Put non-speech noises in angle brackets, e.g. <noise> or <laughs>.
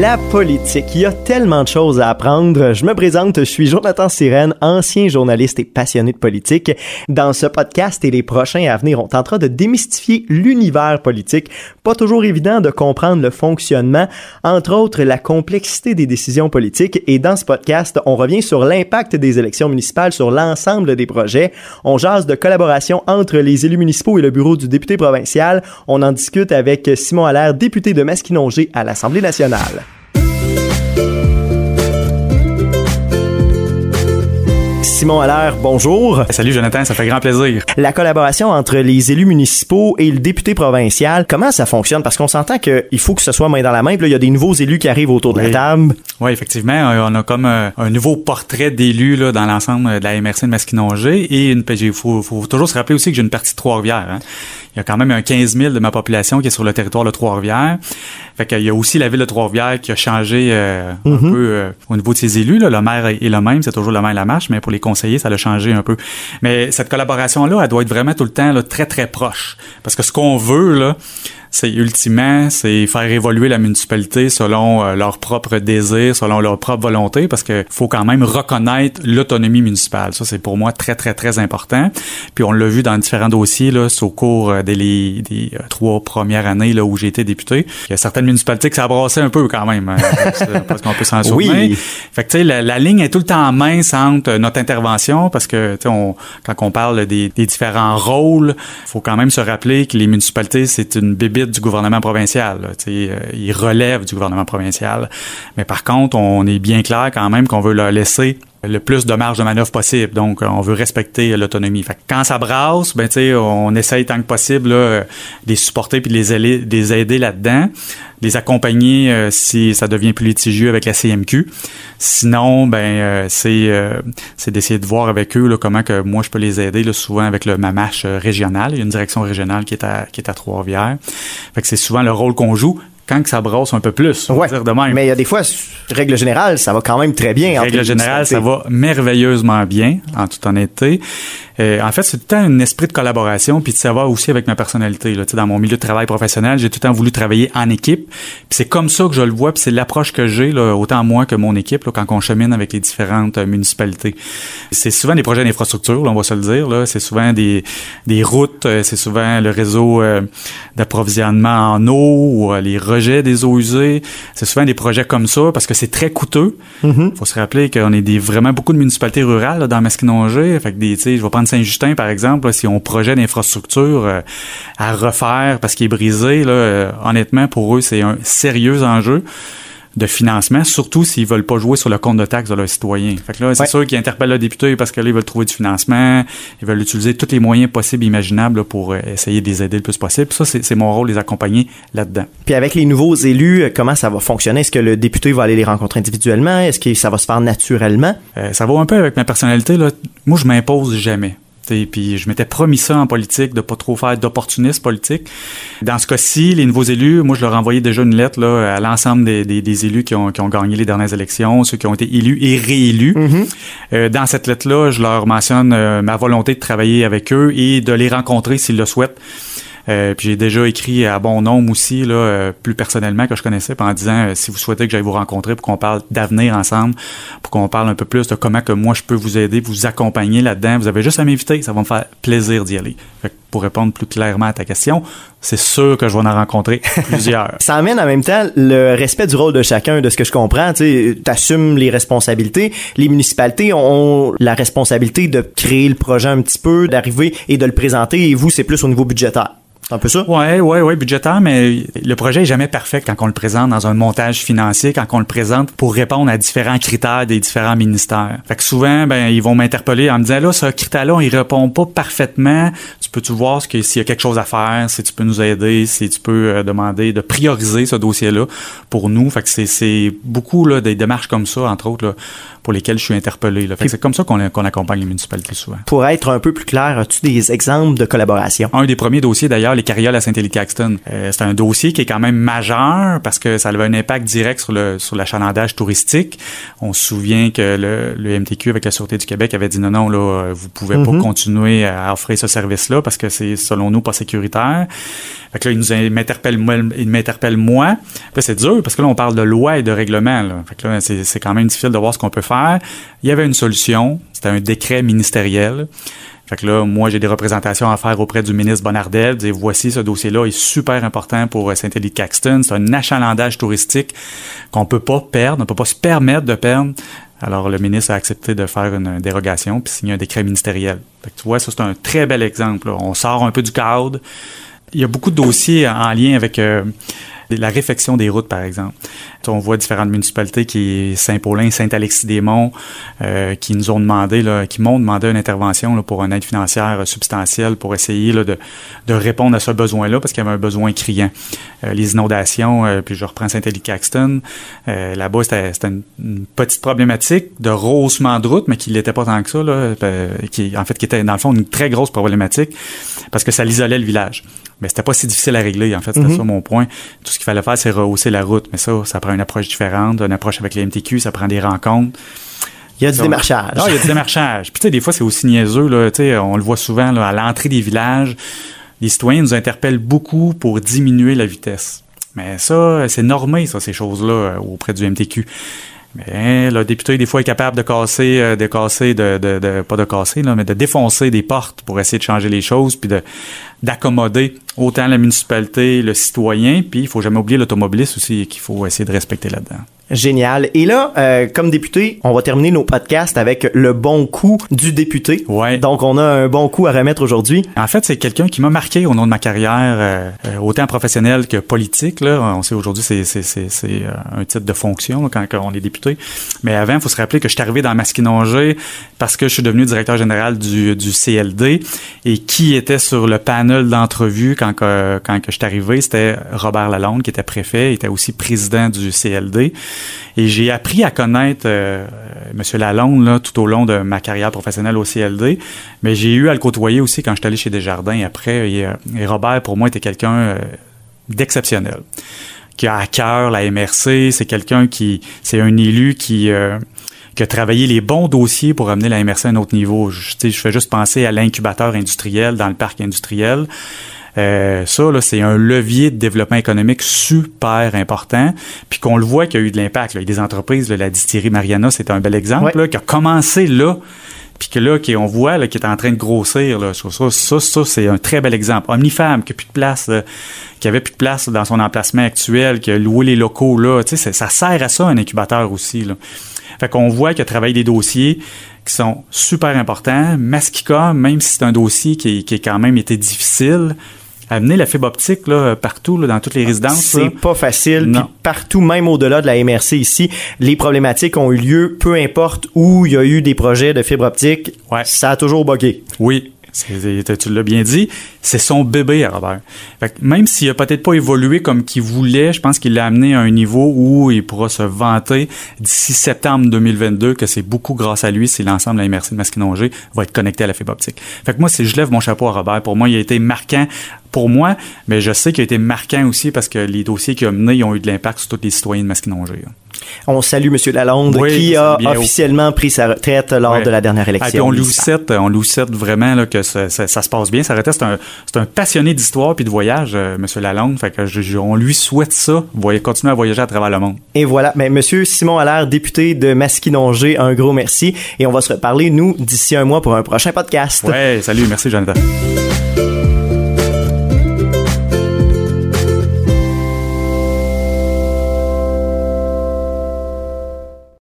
La politique, il y a tellement de choses à apprendre. Je me présente, je suis Jonathan Sirène, ancien journaliste et passionné de politique. Dans ce podcast et les prochains à venir, on tentera de démystifier l'univers politique. Pas toujours évident de comprendre le fonctionnement, entre autres la complexité des décisions politiques. Et dans ce podcast, on revient sur l'impact des élections municipales sur l'ensemble des projets. On jase de collaboration entre les élus municipaux et le bureau du député provincial. On en discute avec Simon Allaire, député de Masquinongé à l'Assemblée nationale. Simon Allaire, bonjour. Salut Jonathan, ça fait grand plaisir. La collaboration entre les élus municipaux et le député provincial, comment ça fonctionne? Parce qu'on s'entend qu'il faut que ce soit main dans la main. Puis là, il y a des nouveaux élus qui arrivent autour de la table. Oui, effectivement. On a comme un, nouveau portrait d'élus dans l'ensemble de la MRC de Masquinongé. Et il faut, faut, toujours se rappeler aussi que j'ai une partie de Trois-Rivières. Hein. Il y a quand même un 15 000 de ma population qui est sur le territoire de Trois-Rivières. Fait qu'il y a aussi la ville de Trois-Rivières qui a changé euh, un mm-hmm. peu euh, au niveau de ses élus. Là. Le maire est le même, c'est toujours le maire la marche, mais pour les conseillers, ça a changé un peu. Mais cette collaboration-là, elle doit être vraiment tout le temps là, très, très proche. Parce que ce qu'on veut, là, c'est ultimement, c'est faire évoluer la municipalité selon euh, leurs propres désirs, selon leur propre volonté, parce qu'il faut quand même reconnaître l'autonomie municipale. Ça, c'est pour moi très, très, très important. Puis on l'a vu dans différents dossiers là, au cours euh, des, des euh, trois premières années là, où j'ai été député. Il y a certaines municipalités qui s'abrassaient un peu quand même, hein, <laughs> parce qu'on peut s'en souvenir. Oui. Fait que, tu sais, la, ligne est tout le temps mince entre notre intervention, parce que, tu sais, on, quand on parle des, des différents rôles, faut quand même se rappeler que les municipalités, c'est une bébé du gouvernement provincial. Là, euh, il relève du gouvernement provincial. Mais par contre, on est bien clair quand même qu'on veut leur laisser le plus de marge de manœuvre possible. Donc, on veut respecter l'autonomie. Quand ça brasse, ben, on essaye tant que possible là, de les supporter puis de les aider, là-dedans, les accompagner euh, si ça devient plus litigieux avec la CMQ. Sinon, ben euh, c'est euh, c'est d'essayer de voir avec eux là, comment que moi je peux les aider là, souvent avec le mamache régional. Il y a une direction régionale qui est à qui est à Trois-Rivières. Fait que c'est souvent le rôle qu'on joue quand que ça brosse un peu plus. Ouais. Dire de même. Mais il y a des fois, règle générale, ça va quand même très bien. Règle générale, ça va merveilleusement bien, en toute honnêteté. Euh, en fait, c'est tout le temps un esprit de collaboration, puis de savoir aussi avec ma personnalité. Là. Dans mon milieu de travail professionnel, j'ai tout le temps voulu travailler en équipe. Puis c'est comme ça que je le vois, puis c'est l'approche que j'ai, autant moi que mon équipe, là, quand on chemine avec les différentes euh, municipalités. C'est souvent des projets d'infrastructure, on va se le dire. Là. C'est souvent des, des routes, euh, c'est souvent le réseau d'approvisionnement en eau, ou les des eaux usées. C'est souvent des projets comme ça, parce que c'est très coûteux. Il mm-hmm. faut se rappeler qu'on est des, vraiment beaucoup de municipalités rurales là, dans Masquinongé. Fait que des, je vais prendre Saint-Justin, par exemple, si on projet d'infrastructure euh, à refaire parce qu'il est brisé, là, euh, honnêtement, pour eux, c'est un sérieux enjeu de financement, surtout s'ils veulent pas jouer sur le compte de taxes de leurs citoyens. Fait que là, c'est sûr qu'ils interpellent le député parce que là, ils veulent trouver du financement, ils veulent utiliser tous les moyens possibles et imaginables pour euh, essayer de les aider le plus possible. Ça, c'est mon rôle, les accompagner là-dedans. Puis avec les nouveaux élus, comment ça va fonctionner? Est-ce que le député va aller les rencontrer individuellement? Est-ce que ça va se faire naturellement? ça va un peu avec ma personnalité. Là. Moi, je m'impose jamais. Puis je m'étais promis ça en politique, de pas trop faire d'opportunisme politique. Dans ce cas-ci, les nouveaux élus, moi je leur ai envoyé déjà une lettre là, à l'ensemble des, des, des, élus qui ont, qui ont gagné les dernières élections, ceux qui ont été élus et réélus. Mm-hmm. euh, dans cette lettre-là, je leur mentionne euh, ma volonté de travailler avec eux et de les rencontrer s'ils le souhaitent. Euh, puis j'ai déjà écrit à bon nombre aussi, là, euh, plus personnellement que je connaissais, en disant euh, si vous souhaitez que j'aille vous rencontrer pour qu'on parle d'avenir ensemble, pour qu'on parle un peu plus de comment que moi je peux vous aider, vous accompagner là-dedans. Vous avez juste à m'inviter, ça va me faire plaisir d'y aller. pour répondre plus clairement à ta question, c'est sûr que je vais en rencontrer <laughs> plusieurs. ça amène en même temps le respect du rôle de chacun, de ce que je comprends. Tu assumes les responsabilités. Les municipalités ont la responsabilité de créer le projet un petit peu, d'arriver et de le présenter. Et vous, c'est plus au niveau budgétaire. Un peu ça? Ouais, ouais, ouais, budgétaire, mais le projet est jamais parfait quand on le présente dans un montage financier, quand on le présente pour répondre à différents critères des différents ministères. Fait que souvent, ben, ils vont m'interpeller en me disant, là, ce critère-là, il répond pas parfaitement. Tu peux-tu voir ce que, s'il y a quelque chose à faire, si tu peux nous aider, si tu peux euh, demander de prioriser ce dossier-là pour nous? Fait que c'est, beaucoup, là, des démarches comme ça, entre autres, là, pour lesquelles je suis interpellé. Là. Fait que c'est comme ça qu'on, qu'on accompagne les municipalités souvent. Pour être un peu plus clair, as-tu des exemples de collaboration? Un des premiers dossiers, d'ailleurs, les carrioles à Saint-Élie-Caxton. Euh, c'est un dossier qui est quand même majeur parce que ça avait un impact direct sur le sur l'achalandage touristique. On se souvient que le, le, MTQ avec la Sûreté du Québec avait dit non, non, là, vous pouvez pas mm-hmm. continuer à offrir ce service-là parce que c'est, selon nous, pas sécuritaire. Fait que là, il nous m'interpelle, il m'interpelle moi. c'est dur parce que là, on parle de loi et de règlement. Là. Fait que là, c'est, c'est quand même difficile de voir ce qu'on peut faire. Il y avait une solution. C'était un décret ministériel. Fait que là, moi, j'ai des représentations à faire auprès du ministre Bonardel. Dire, voici, ce dossier-là est super important pour Saint-Élie-Caxton. C'est un achalandage touristique qu'on peut pas perdre, on peut pas se permettre de perdre. Alors, le ministre a accepté de faire une dérogation puis signer un décret ministériel. Fait que tu vois, ça, c'est un très bel exemple. On sort un peu du cadre. Il y a beaucoup de dossiers en lien avec euh, la réfection des routes, par exemple. On voit différentes municipalités qui Saint-Paulin, Saint-Alexis-des-Monts, euh, qui nous ont demandé, là, qui m'ont demandé une intervention là, pour une aide financière substantielle pour essayer là, de, de répondre à ce besoin-là parce qu'il y avait un besoin criant. Euh, les inondations, euh, puis je reprends Saint-Élie-Caxton, là-bas c'était, une, petite problématique de rehaussement de route, mais qui n'était pas tant que ça, là, qui en fait qui était dans le fond une très grosse problématique parce que ça l'isolait le village. Mais c'était pas si difficile à régler, en fait, c'était mm-hmm. ça mon point. Tout ce qu'il fallait faire, c'est rehausser la route. Mais ça, ça prend une approche différente, une approche avec les MTQ, ça prend des rencontres. Il y a du démarchage. Non, il y a du <laughs> démarchage. Puis tu sais, des fois, c'est aussi niaiseux, là. Tu sais, on le voit souvent, là, à l'entrée des villages. Les citoyens nous interpellent beaucoup pour diminuer la vitesse. Mais ça, c'est normé, ça, ces choses-là, euh, auprès du MTQ. Mais le député, des fois, est capable de casser, euh, de casser, de, de, de, pas de casser, là, mais de défoncer des portes pour essayer de changer les choses, puis de d'accommoder autant la municipalité, le citoyen, puis il faut jamais oublier l'automobiliste aussi qu'il faut essayer de respecter là-dedans. Génial. Et là, euh, comme député, on va terminer nos podcasts avec le bon coup du député. Ouais. Donc, on a un bon coup à remettre aujourd'hui. En fait, c'est quelqu'un qui m'a marqué au nom de ma carrière, euh, euh, autant professionnelle que politique. Là. On sait aujourd'hui, c'est, c'est, c'est, c'est un titre de fonction quand, on est député. Mais avant, il faut se rappeler que je suis arrivé dans Masquinongé parce que je suis devenu directeur général du, du CLD. Et qui était sur le panel d'entrevue quand, quand que je suis arrivé? C'était Robert Lalonde, qui était préfet, il était aussi président du CLD. Et j'ai appris à connaître euh, M. Lalonde tout au long de ma carrière professionnelle au CLD, mais j'ai eu à le côtoyer aussi quand je suis allé chez Desjardins après. Et, et Robert, pour moi, était quelqu'un euh, d'exceptionnel qui a à cœur la MRC. C'est quelqu'un qui, c'est un élu qui, euh, a travaillé les bons dossiers pour amener la MRC à un autre niveau. Je fais juste penser à l'incubateur industriel dans le parc industriel. Euh, ça, là, c'est un levier de développement économique super important, puis qu'on le voit qu'il y a eu de l'impact. Il y a des entreprises, la distillerie Mariana, c'est un bel exemple, qui a commencé là, puis que là, on voit qui est en train de grossir. Là, ça, ça, ça, c'est un très bel exemple. Omnifam, qui a plus de place, qui avait plus de place dans son emplacement actuel, qui a loué les locaux là. Tu sais, ça sert à ça un incubateur aussi. Là. Fait qu'on voit qu'il a travaillé des dossiers qui sont super importants. Masquica, même si c'est un dossier qui, qui a quand même été difficile, amener la fibre optique là, partout, là, dans toutes les résidences. C'est pas facile. Puis partout, même au-delà de la MRC ici, les problématiques ont eu lieu, peu importe où il y a eu des projets de fibre optique. Ouais. Ça a toujours bugué. Oui, tu l'as bien dit, c'est son bébé à Robert. même s'il a peut-être pas évolué comme qu'il voulait, je pense qu'il l'a amené à un niveau où il pourra se vanter d'ici septembre 2022 que c'est beaucoup grâce à lui si l'ensemble de la de Masquinongé va être connecté à la fibre optique. Fait que moi, je lève mon chapeau à Robert, pour moi, il a été marquant pour moi, mais je sais qu'il a été marquant aussi parce que les dossiers qu'il a menés ont eu de l'impact sur tous les citoyens de Masquinongé. On salue M. Lalonde qui a officiellement pris sa retraite lors de la dernière élection. on lui souhaite, on lui souhaite vraiment là, que ça, se passe bien. Sa retraite, c'est un, un, passionné d'histoire puis de voyage, euh, M. Lalonde. Fait que on lui souhaite ça, continuer à voyager à travers le monde. Et voilà. Mais M. Simon Allaire, député de Masquinongé, un gros merci. Et on va se reparler, nous, d'ici un mois pour un prochain podcast. Ouais, salut. Merci, Jonathan.